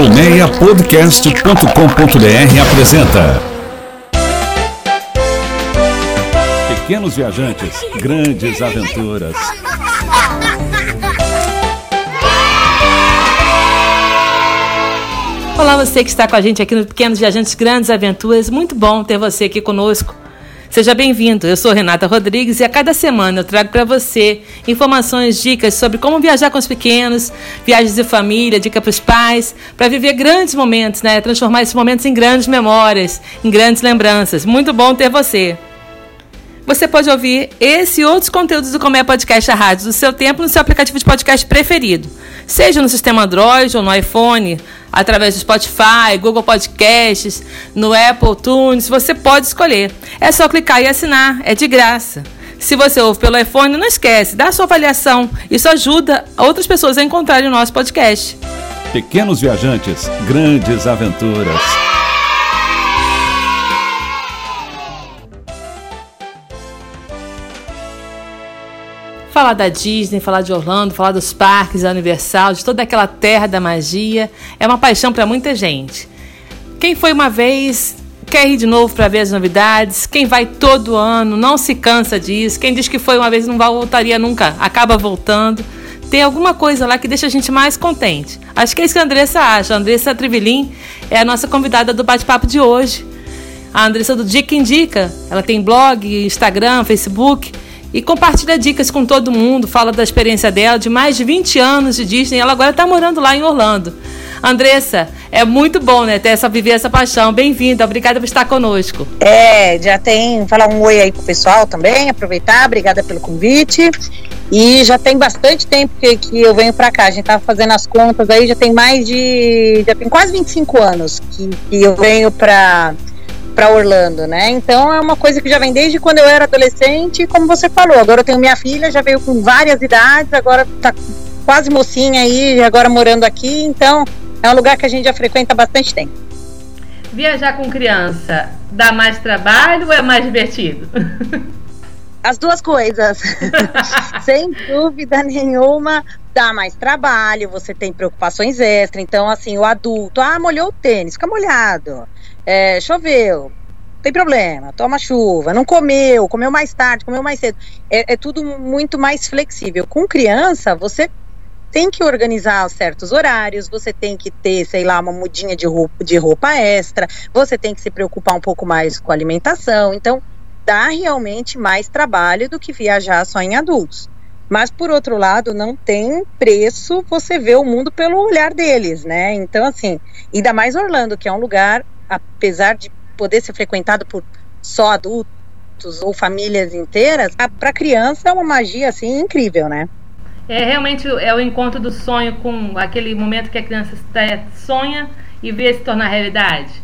Colmeiapodcast.com.br apresenta Pequenos viajantes, grandes aventuras. Olá, você que está com a gente aqui no Pequenos Viajantes Grandes Aventuras. Muito bom ter você aqui conosco. Seja bem-vindo. Eu sou Renata Rodrigues e a cada semana eu trago para você informações, dicas sobre como viajar com os pequenos, viagens de família, dica para os pais, para viver grandes momentos, né? Transformar esses momentos em grandes memórias, em grandes lembranças. Muito bom ter você. Você pode ouvir esse e outros conteúdos do Comé Podcast a Rádio do seu tempo no seu aplicativo de podcast preferido, seja no sistema Android ou no iPhone, através do Spotify, Google Podcasts, no Apple Tunes, você pode escolher. É só clicar e assinar, é de graça. Se você ouve pelo iPhone, não esquece, dá sua avaliação. Isso ajuda outras pessoas a encontrarem o nosso podcast. Pequenos viajantes, grandes aventuras. Falar da Disney, falar de Orlando, falar dos parques, da Universal, de toda aquela terra da magia, é uma paixão para muita gente. Quem foi uma vez quer ir de novo para ver as novidades. Quem vai todo ano não se cansa disso. Quem diz que foi uma vez não voltaria nunca, acaba voltando. Tem alguma coisa lá que deixa a gente mais contente. Acho que é isso que a Andressa acha. A Andressa Trivelin é a nossa convidada do bate-papo de hoje. A Andressa do Dica Indica. Ela tem blog, Instagram, Facebook e compartilha dicas com todo mundo, fala da experiência dela de mais de 20 anos de Disney. Ela agora está morando lá em Orlando. Andressa, é muito bom, né, ter essa viver essa paixão. Bem-vinda, obrigada por estar conosco. É, já tem falar um oi aí pro pessoal também, aproveitar, obrigada pelo convite. E já tem bastante tempo que, que eu venho para cá. A gente tava fazendo as contas aí, já tem mais de, já tem quase 25 anos que, que eu venho para para Orlando, né? Então é uma coisa que já vem desde quando eu era adolescente, como você falou. Agora eu tenho minha filha, já veio com várias idades, agora tá quase mocinha aí, agora morando aqui, então é um lugar que a gente já frequenta há bastante tempo. Viajar com criança dá mais trabalho ou é mais divertido? As duas coisas. Sem dúvida nenhuma, dá mais trabalho, você tem preocupações extras. Então, assim, o adulto, ah, molhou o tênis, fica molhado é, choveu, tem problema, toma chuva, não comeu, comeu mais tarde, comeu mais cedo. É, é, tudo muito mais flexível. Com criança, você tem que organizar certos horários, você tem que ter, sei lá, uma mudinha de roupa, de roupa extra, você tem que se preocupar um pouco mais com a alimentação. Então, dá realmente mais trabalho do que viajar só em adultos. Mas, por outro lado, não tem preço você ver o mundo pelo olhar deles, né? Então, assim, ainda mais Orlando, que é um lugar apesar de poder ser frequentado por só adultos ou famílias inteiras, para criança é uma magia assim incrível, né? É realmente é o encontro do sonho com aquele momento que a criança sonha e vê se tornar realidade.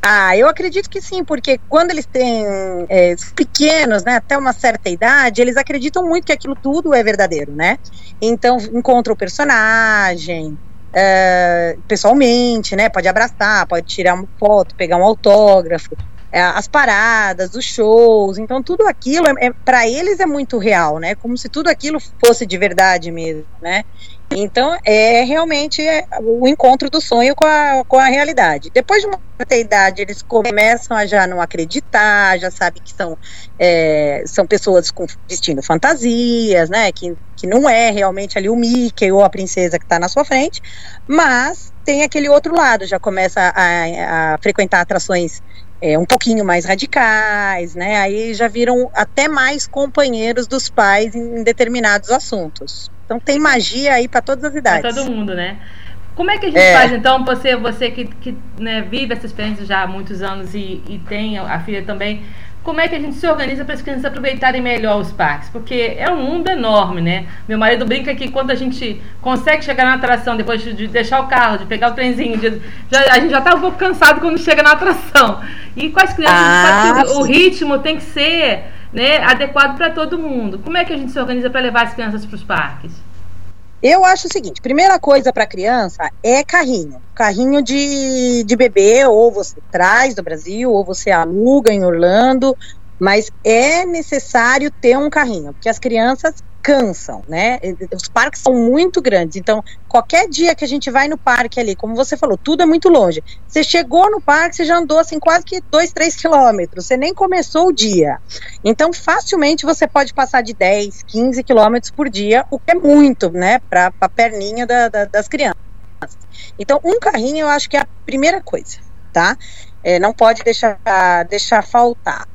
Ah, eu acredito que sim, porque quando eles têm é, pequenos, né, até uma certa idade, eles acreditam muito que aquilo tudo é verdadeiro, né? Então encontram o personagem, uh, pessoalmente, né? Pode abraçar, pode tirar uma foto, pegar um autógrafo, é, as paradas, os shows, então tudo aquilo é, é para eles é muito real, né? Como se tudo aquilo fosse de verdade mesmo, né? Então é realmente é, o encontro do sonho com a, com a realidade. Depois de uma certa idade, eles começam a já não acreditar, já sabem que são, é, são pessoas com vestindo fantasias, né? Que, que não é realmente ali o Mickey ou a princesa que está na sua frente, mas tem aquele outro lado, já começa a, a frequentar atrações é, um pouquinho mais radicais, né? Aí já viram até mais companheiros dos pais em, determinados assuntos. Então tem magia aí para todas as idades. Para todo mundo, né? Como é que a gente é. faz, então, você, você que, que né, vive essa experiência já há muitos anos e, e tem a filha também, como é que a gente se organiza para as crianças aproveitarem melhor os parques? Porque é um mundo enorme, né? Meu marido brinca que quando a gente consegue chegar na atração, depois de deixar o carro, de pegar o trenzinho, de, já, a gente já está um pouco cansado quando chega na atração. E com as crianças, ah, o ritmo tem que ser né, adequado para todo mundo. Como é que a gente se organiza para levar as crianças para os parques? Eu acho o seguinte: primeira coisa para criança é carrinho. Carrinho de, de bebê, ou você traz do Brasil, ou você aluga em Orlando, mas é necessário ter um carrinho, porque as crianças cansam, né? Os parques são muito grandes, então qualquer dia que a gente vai no parque ali, como você falou, tudo é muito longe. Você chegou no parque, você já andou assim quase que dois, três quilômetros, você nem começou o dia. Então, facilmente você pode passar de 10, 15 quilômetros por dia, o que é muito, né, para a perninha da, da, das crianças. Então, um carrinho eu acho que é a primeira coisa, tá? É, não pode deixar, deixar faltar.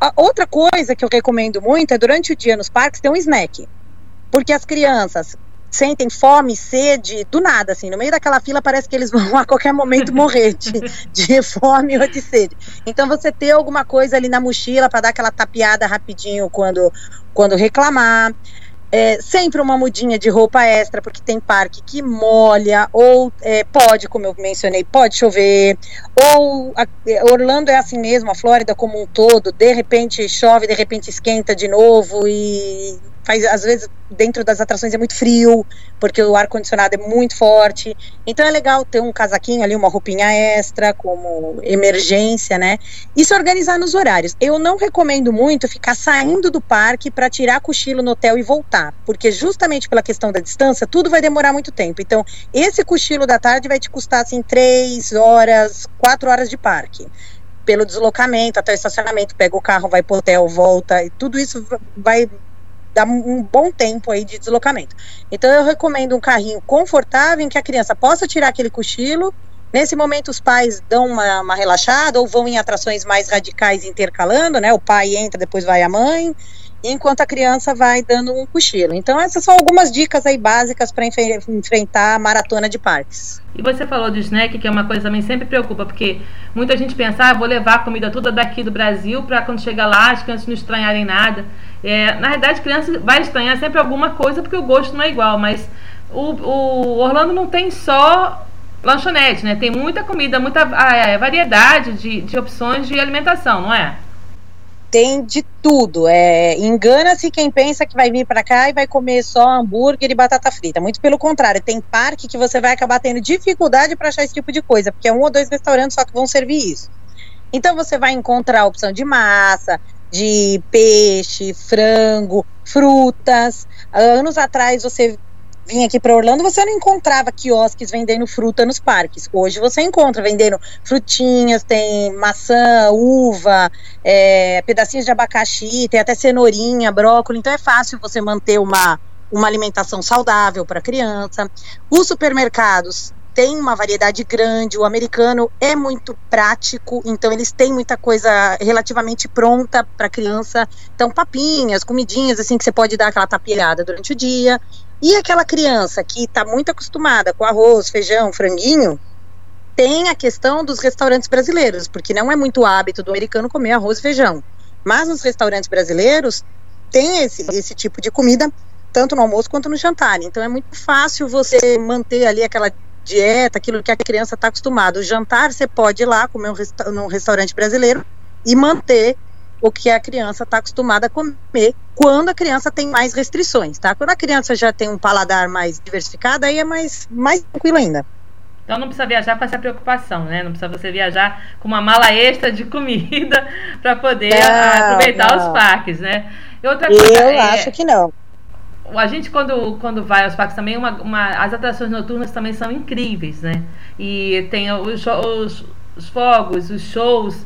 A outra coisa que eu recomendo muito é durante o dia nos parques ter um snack. Porque as crianças sentem fome, sede, do nada, assim, no meio daquela fila parece que eles vão a qualquer momento morrer de, de fome ou de sede. Então você ter alguma coisa ali na mochila para dar aquela tapeada rapidinho quando, quando reclamar. É, sempre uma mudinha de roupa extra, porque tem parque que molha, ou é, pode, como eu mencionei, pode chover, ou a, Orlando é assim mesmo, a Flórida como um todo, de repente chove, de repente esquenta de novo, e faz, às vezes dentro das atrações é muito frio, porque o ar-condicionado é muito forte. Então é legal ter um casaquinho ali, uma roupinha extra, como emergência, né? E se organizar nos horários. Eu não recomendo muito ficar saindo do parque para tirar cochilo no hotel e voltar, porque justamente pela questão da distância, tudo vai demorar muito tempo. Então, esse cochilo da tarde vai te custar assim três horas, quatro horas de parque pelo deslocamento até o estacionamento, pega o carro, vai pro hotel, volta, e tudo isso vai dá um bom tempo aí de deslocamento. Então eu recomendo um carrinho confortável em que a criança possa tirar aquele cochilo. Nesse momento os pais dão uma, uma relaxada ou vão em atrações mais radicais intercalando, né? O pai entra, depois vai a mãe enquanto a criança vai dando um cochilo. Então, essas são algumas dicas aí básicas para enfrentar a maratona de parques. E você falou de snack, que é uma coisa que também sempre preocupa, porque muita gente pensa, ah, vou levar a comida toda daqui do Brasil para quando chegar lá as crianças não estranharem nada. É, na verdade, criança vai estranhar sempre alguma coisa porque o gosto não é igual, mas o, o Orlando não tem só lanchonete, né? Tem muita comida, muita ah, é, variedade de, de opções de alimentação, não é? tem de tudo. É, Engana-se quem pensa que vai vir para cá e vai comer só hambúrguer e batata frita. Muito pelo contrário, tem parque que você vai acabar tendo dificuldade para achar esse tipo de coisa, porque é um ou dois restaurantes só que vão servir isso. Então você vai encontrar a opção de massa, de peixe, frango, frutas. Anos atrás você vinha aqui para Orlando, você não encontrava quiosques vendendo fruta nos parques. Hoje você encontra vendendo frutinhas, tem maçã, uva, é, pedacinhos de abacaxi, tem até cenourinha, brócolis. Então é fácil você manter uma, uma alimentação saudável para a criança. Os supermercados tem uma variedade grande, o americano é muito prático, então eles têm muita coisa relativamente pronta para criança. Então, papinhas, comidinhas, assim, que você pode dar aquela tapeada durante o dia. E aquela criança que está muito acostumada com arroz, feijão, franguinho, tem a questão dos restaurantes brasileiros, porque não é muito hábito do americano comer arroz e feijão. Mas nos restaurantes brasileiros tem esse, esse tipo de comida, tanto no almoço quanto no jantar. Então é muito fácil você manter ali aquela dieta, aquilo que a criança está acostumada. O jantar você pode ir lá comer um resta num restaurante brasileiro e manter o que a criança está acostumada a comer quando a criança tem mais restrições, tá? Quando a criança já tem um paladar mais diversificado, aí é mais, mais tranquilo ainda. Então não precisa viajar com essa preocupação, né? Não precisa você viajar com uma mala extra de comida para poder não, aproveitar não. os parques, né? E outra coisa, Eu é, acho que não a gente quando, quando vai aos parques também, uma, uma, as atrações noturnas também são incríveis, né? E tem os, os, os, fogos, os shows.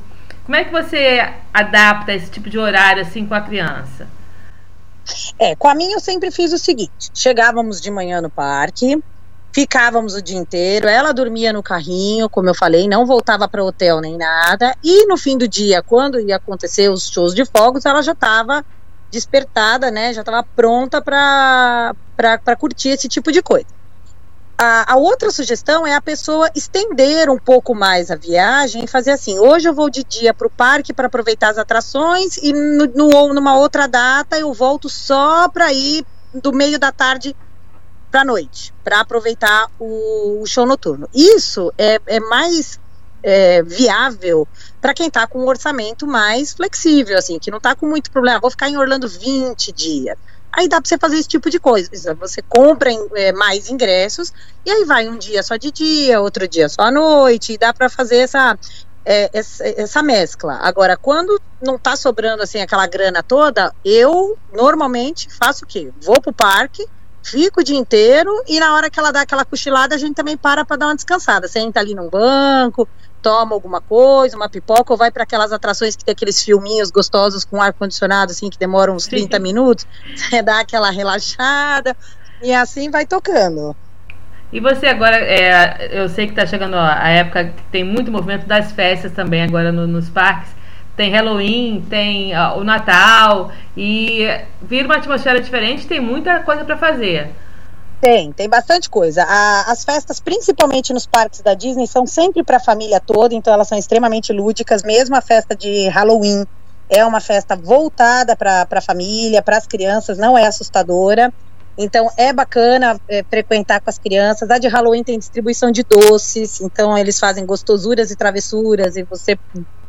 Como é que você adapta esse tipo de horário assim com a criança? É, com a minha eu sempre fiz o seguinte: chegávamos de manhã no parque, ficávamos o dia inteiro, ela dormia no carrinho, como eu falei, não voltava para o hotel nem nada, e no fim do dia, quando ia acontecer os shows de fogos, ela já estava despertada, né? Já estava pronta para curtir esse tipo de coisa. A, a, outra sugestão é a pessoa estender um pouco mais a viagem e fazer assim: hoje eu vou de dia para o parque para aproveitar as atrações e no, no, numa outra data eu volto só para ir do meio da tarde para noite, para aproveitar o, o, show noturno. Isso é, é mais é, viável para quem está com um orçamento mais flexível, assim, que não está com muito problema. Vou ficar em Orlando 20 dias. Aí dá para você fazer esse tipo de coisa. Você compra é, mais ingressos e aí vai um dia só de dia, outro dia só à noite. E dá para fazer essa é, essa, essa, mescla. Agora, quando não tá sobrando assim aquela grana toda, eu normalmente faço o quê? Vou pro parque, fico o dia inteiro e na hora que ela dá aquela cochilada, a gente também para para dar uma descansada. Senta ali num banco, toma alguma coisa, uma pipoca, ou vai para aquelas atrações que tem aqueles filminhos gostosos com ar condicionado assim que demoram uns 30 Sim. minutos, você dá aquela relaxada e assim vai tocando. E você agora, é, eu sei que está chegando a época que tem muito movimento das festas também agora no, nos parques. Tem Halloween, tem uh, o Natal e vira uma atmosfera diferente, tem muita coisa para fazer. Tem, tem bastante coisa. A, as festas, principalmente nos parques da Disney, são sempre para a família toda, então elas são extremamente lúdicas. Mesmo a festa de Halloween é uma festa voltada para a família, para as crianças, não é assustadora. Então é bacana é, frequentar com as crianças. A de Halloween tem distribuição de doces, então eles fazem gostosuras e travessuras e você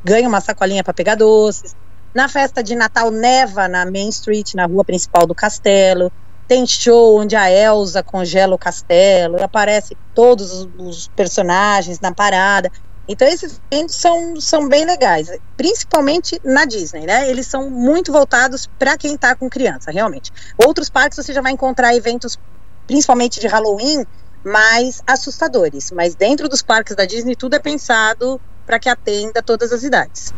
ganha uma sacolinha para pegar doces. Na festa de Natal neva na Main Street, na rua principal do castelo. Tem show onde a Elsa congela o castelo, aparece todos os, personagens na parada. Então esses eventos são, são bem legais, principalmente na Disney, né? Eles são muito voltados para quem está com criança, realmente. Outros parques você já vai encontrar eventos, principalmente de Halloween, mais assustadores. Mas dentro dos parques da Disney tudo é pensado para que atenda todas as idades.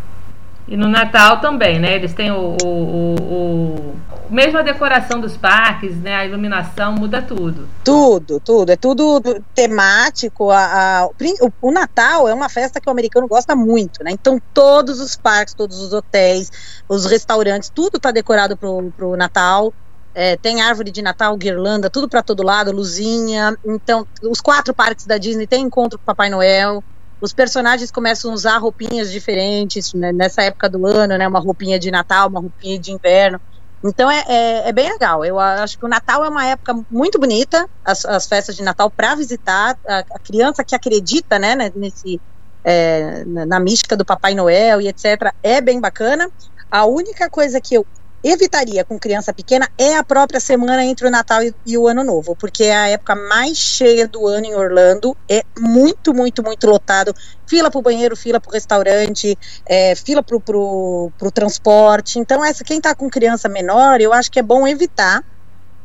E no Natal também, né? Eles têm o, o, o, mesmo a decoração dos parques, né? A iluminação muda tudo. Tudo, tudo. É tudo temático. A, a o, o, Natal é uma festa que o americano gosta muito, né? Então todos os parques, todos os hotéis, os restaurantes, tudo está decorado pro, pro Natal. É, tem árvore de Natal, guirlanda, tudo para todo lado, luzinha. Então, os quatro parques da Disney têm encontro com Papai Noel os personagens começam a usar roupinhas diferentes né, nessa época do ano, né? Uma roupinha de Natal, uma roupinha de inverno. Então é, é, é, bem legal. Eu acho que o Natal é uma época muito bonita, as, as festas de Natal para visitar a, a, criança que acredita, né, né nesse é, na, na mística do Papai Noel e etc. É bem bacana. A única coisa que eu evitaria com criança pequena é a própria semana entre o Natal e, e, o Ano Novo, porque é a época mais cheia do ano em Orlando, é muito, muito, muito lotado. Fila para o banheiro, fila para o restaurante, é, fila para o transporte. Então, essa quem está com criança menor, eu acho que é bom evitar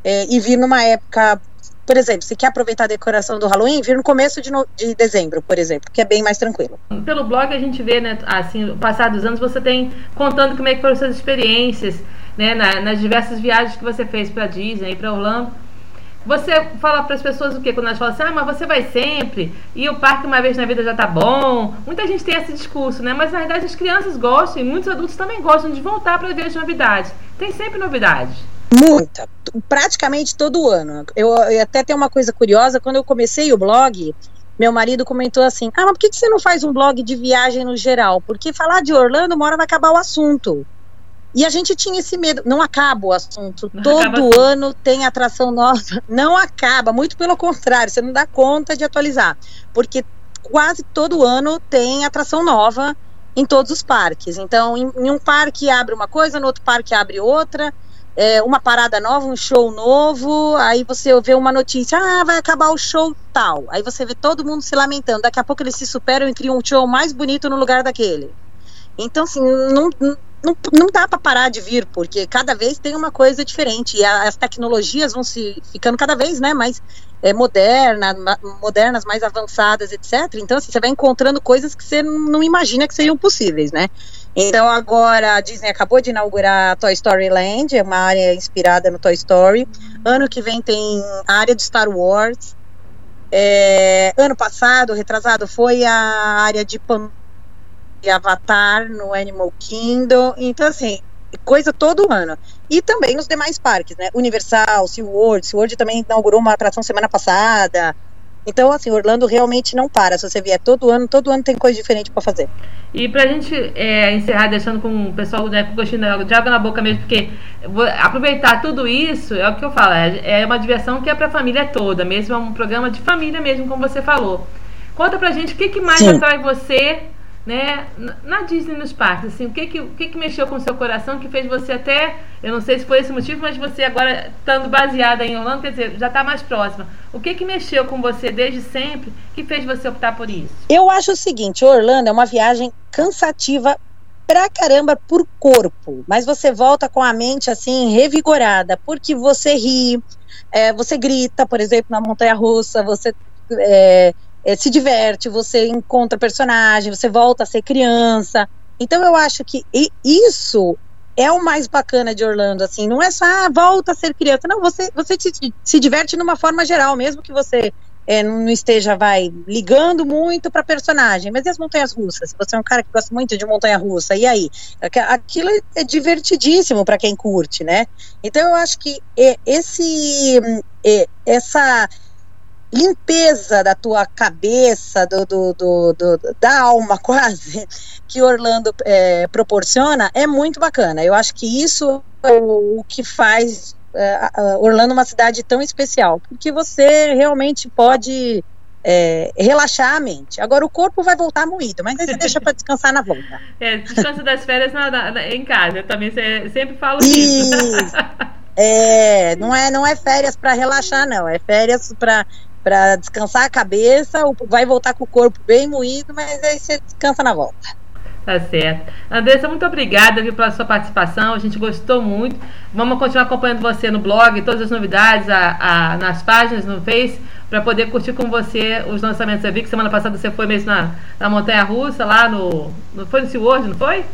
é, e vir numa época por exemplo, se quer aproveitar a decoração do Halloween, vir no começo de, no, de dezembro, por exemplo, que é bem mais tranquilo. Pelo blog a gente vê, né, assim, no passar dos anos, você tem contando como é que foram suas experiências, né, na, nas diversas viagens que você fez para Disney, para Orlando. Você fala para as pessoas o que quando elas falam assim, ah, mas você vai sempre e o parque uma vez na vida já tá bom. Muita gente tem esse discurso, né? Mas na verdade as crianças gostam e muitos adultos também gostam de voltar para ver as novidades. Tem sempre novidades. Muita, praticamente todo ano. Eu, eu, até tenho uma coisa curiosa, quando eu comecei o blog, meu marido comentou assim: Ah, mas por que você não faz um blog de viagem no geral? Porque falar de Orlando, uma hora vai acabar o assunto. E a gente tinha esse medo. Não acaba o assunto. Não Todo assim. ano tem atração nova. Não acaba, muito pelo contrário, você não dá conta de atualizar. Porque quase todo ano tem atração nova em todos os parques. Então, em, em um parque abre uma coisa, no outro parque abre outra. É, uma parada nova, um show novo, aí você vê uma notícia, ah, vai acabar o show tal. Aí você vê todo mundo se lamentando. Daqui a pouco eles se superam e criam um show mais bonito no lugar daquele. Então, assim, não, não, não dá para parar de vir, porque cada vez tem uma coisa diferente e a, as tecnologias vão se ficando cada vez né, mais é, moderna, ma, modernas, mais avançadas, etc. Então, assim, você vai encontrando coisas que você não imagina que seriam possíveis, né? Então, agora a Disney acabou de inaugurar a Toy Story Land, é uma área inspirada no Toy Story. Ano que vem tem a área de Star Wars. É, ano passado, retrasado, foi a área de Pandora Avatar no Animal Kingdom. Então, assim, coisa todo ano. E também nos demais parques, né? Universal, SeaWorld. SeaWorld também inaugurou uma atração semana passada. Então, assim, Orlando realmente não para. Se você vier todo ano, todo ano tem coisa diferente para fazer. E pra gente é, encerrar, deixando com o pessoal né, com gostinho de água na boca mesmo, porque aproveitar tudo isso é o que eu falo, é, é uma diversão que é pra família toda, mesmo é um programa de família mesmo, como você falou. Conta pra gente o que, que mais Sim. atrai você né, na Disney nos parques, assim, o que que, o que que mexeu com o seu coração que fez você até, eu não sei se foi esse motivo, mas você agora estando baseada em Orlando, quer dizer, já está mais próxima. O que que mexeu com você desde sempre que fez você optar por isso? Eu acho o seguinte, Orlando é uma viagem cansativa pra caramba por corpo, mas você volta com a mente assim revigorada, porque você ri, é, você grita, por exemplo, na montanha russa, você é, é, se diverte, você encontra personagem, você volta a ser criança. Então eu acho que isso é o mais bacana de Orlando, assim, não é só ah, volta a ser criança, não, você, você se, se diverte numa forma geral, mesmo que você é, não esteja, vai, ligando muito para personagem, mas e as montanhas russas? Você é um cara que gosta muito de montanha russa, e aí? Aquilo é divertidíssimo para quem curte, né? Então eu acho que esse, essa limpeza da tua cabeça, do, do, do, do da alma quase, que Orlando é, proporciona, é muito bacana. Eu acho que isso é o, o que faz é, Orlando uma cidade tão especial, porque você realmente pode é, relaxar a mente. Agora o corpo vai voltar moído, mas aí você deixa para descansar na volta. É, descanso das férias na, na, em casa. Eu também sempre falo isso. isso. É, não é, não é férias para relaxar, não. É férias para para descansar a cabeça, vai voltar com o corpo bem moído, mas aí você descansa na volta. Tá certo. Andressa, muito obrigada viu, pela sua participação. A gente gostou muito. Vamos continuar acompanhando você no blog, todas as novidades a, a, nas páginas, no Face, para poder curtir com você os lançamentos. Eu vi que semana passada você foi mesmo na, na Montanha Russa, lá no. no foi no SeaWorld, não foi?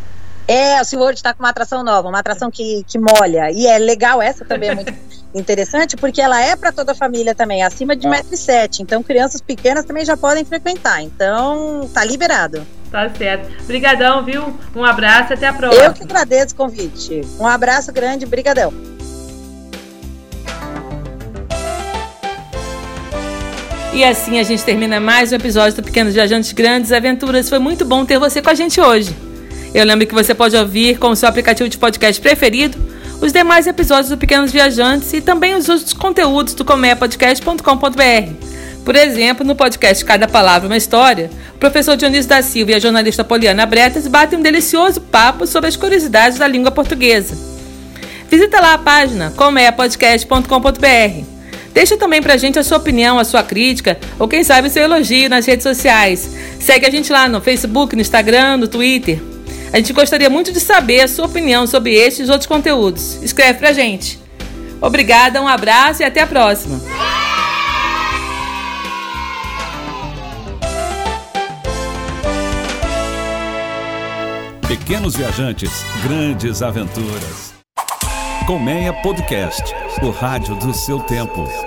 É, o SeaWorld está com uma atração nova, uma atração que, que molha. E é legal, essa também é muito interessante, porque ela é para toda a família também, acima de 1,7m. Então, crianças pequenas também já podem frequentar. Então, tá liberado. Tá certo. Obrigadão, viu? Um abraço até a próxima. Eu que agradeço o convite. Um abraço grande, brigadão. E assim a gente termina mais um episódio do Pequenos Viajantes Grandes Aventuras. Foi muito bom ter você com a gente hoje. Eu lembro que você pode ouvir com o seu aplicativo de podcast preferido os demais episódios do Pequenos Viajantes e também os outros conteúdos do comeapodcast.com.br. Por exemplo, no podcast Cada Palavra Uma História, o professor Dionísio da Silva e a jornalista Poliana Bretas batem um delicioso papo sobre as curiosidades da língua portuguesa. Visita lá a página comeapodcast.com.br. Deixa também pra gente a sua opinião, a sua crítica ou quem sabe o seu elogio nas redes sociais. Segue a gente lá no Facebook, no Instagram, no Twitter. A gente gostaria muito de saber a sua opinião sobre estes e outros conteúdos. Escreve pra gente. Obrigada, um abraço e até a próxima. Pequenos viajantes, grandes aventuras. Colmeia Podcast, o rádio do seu tempo.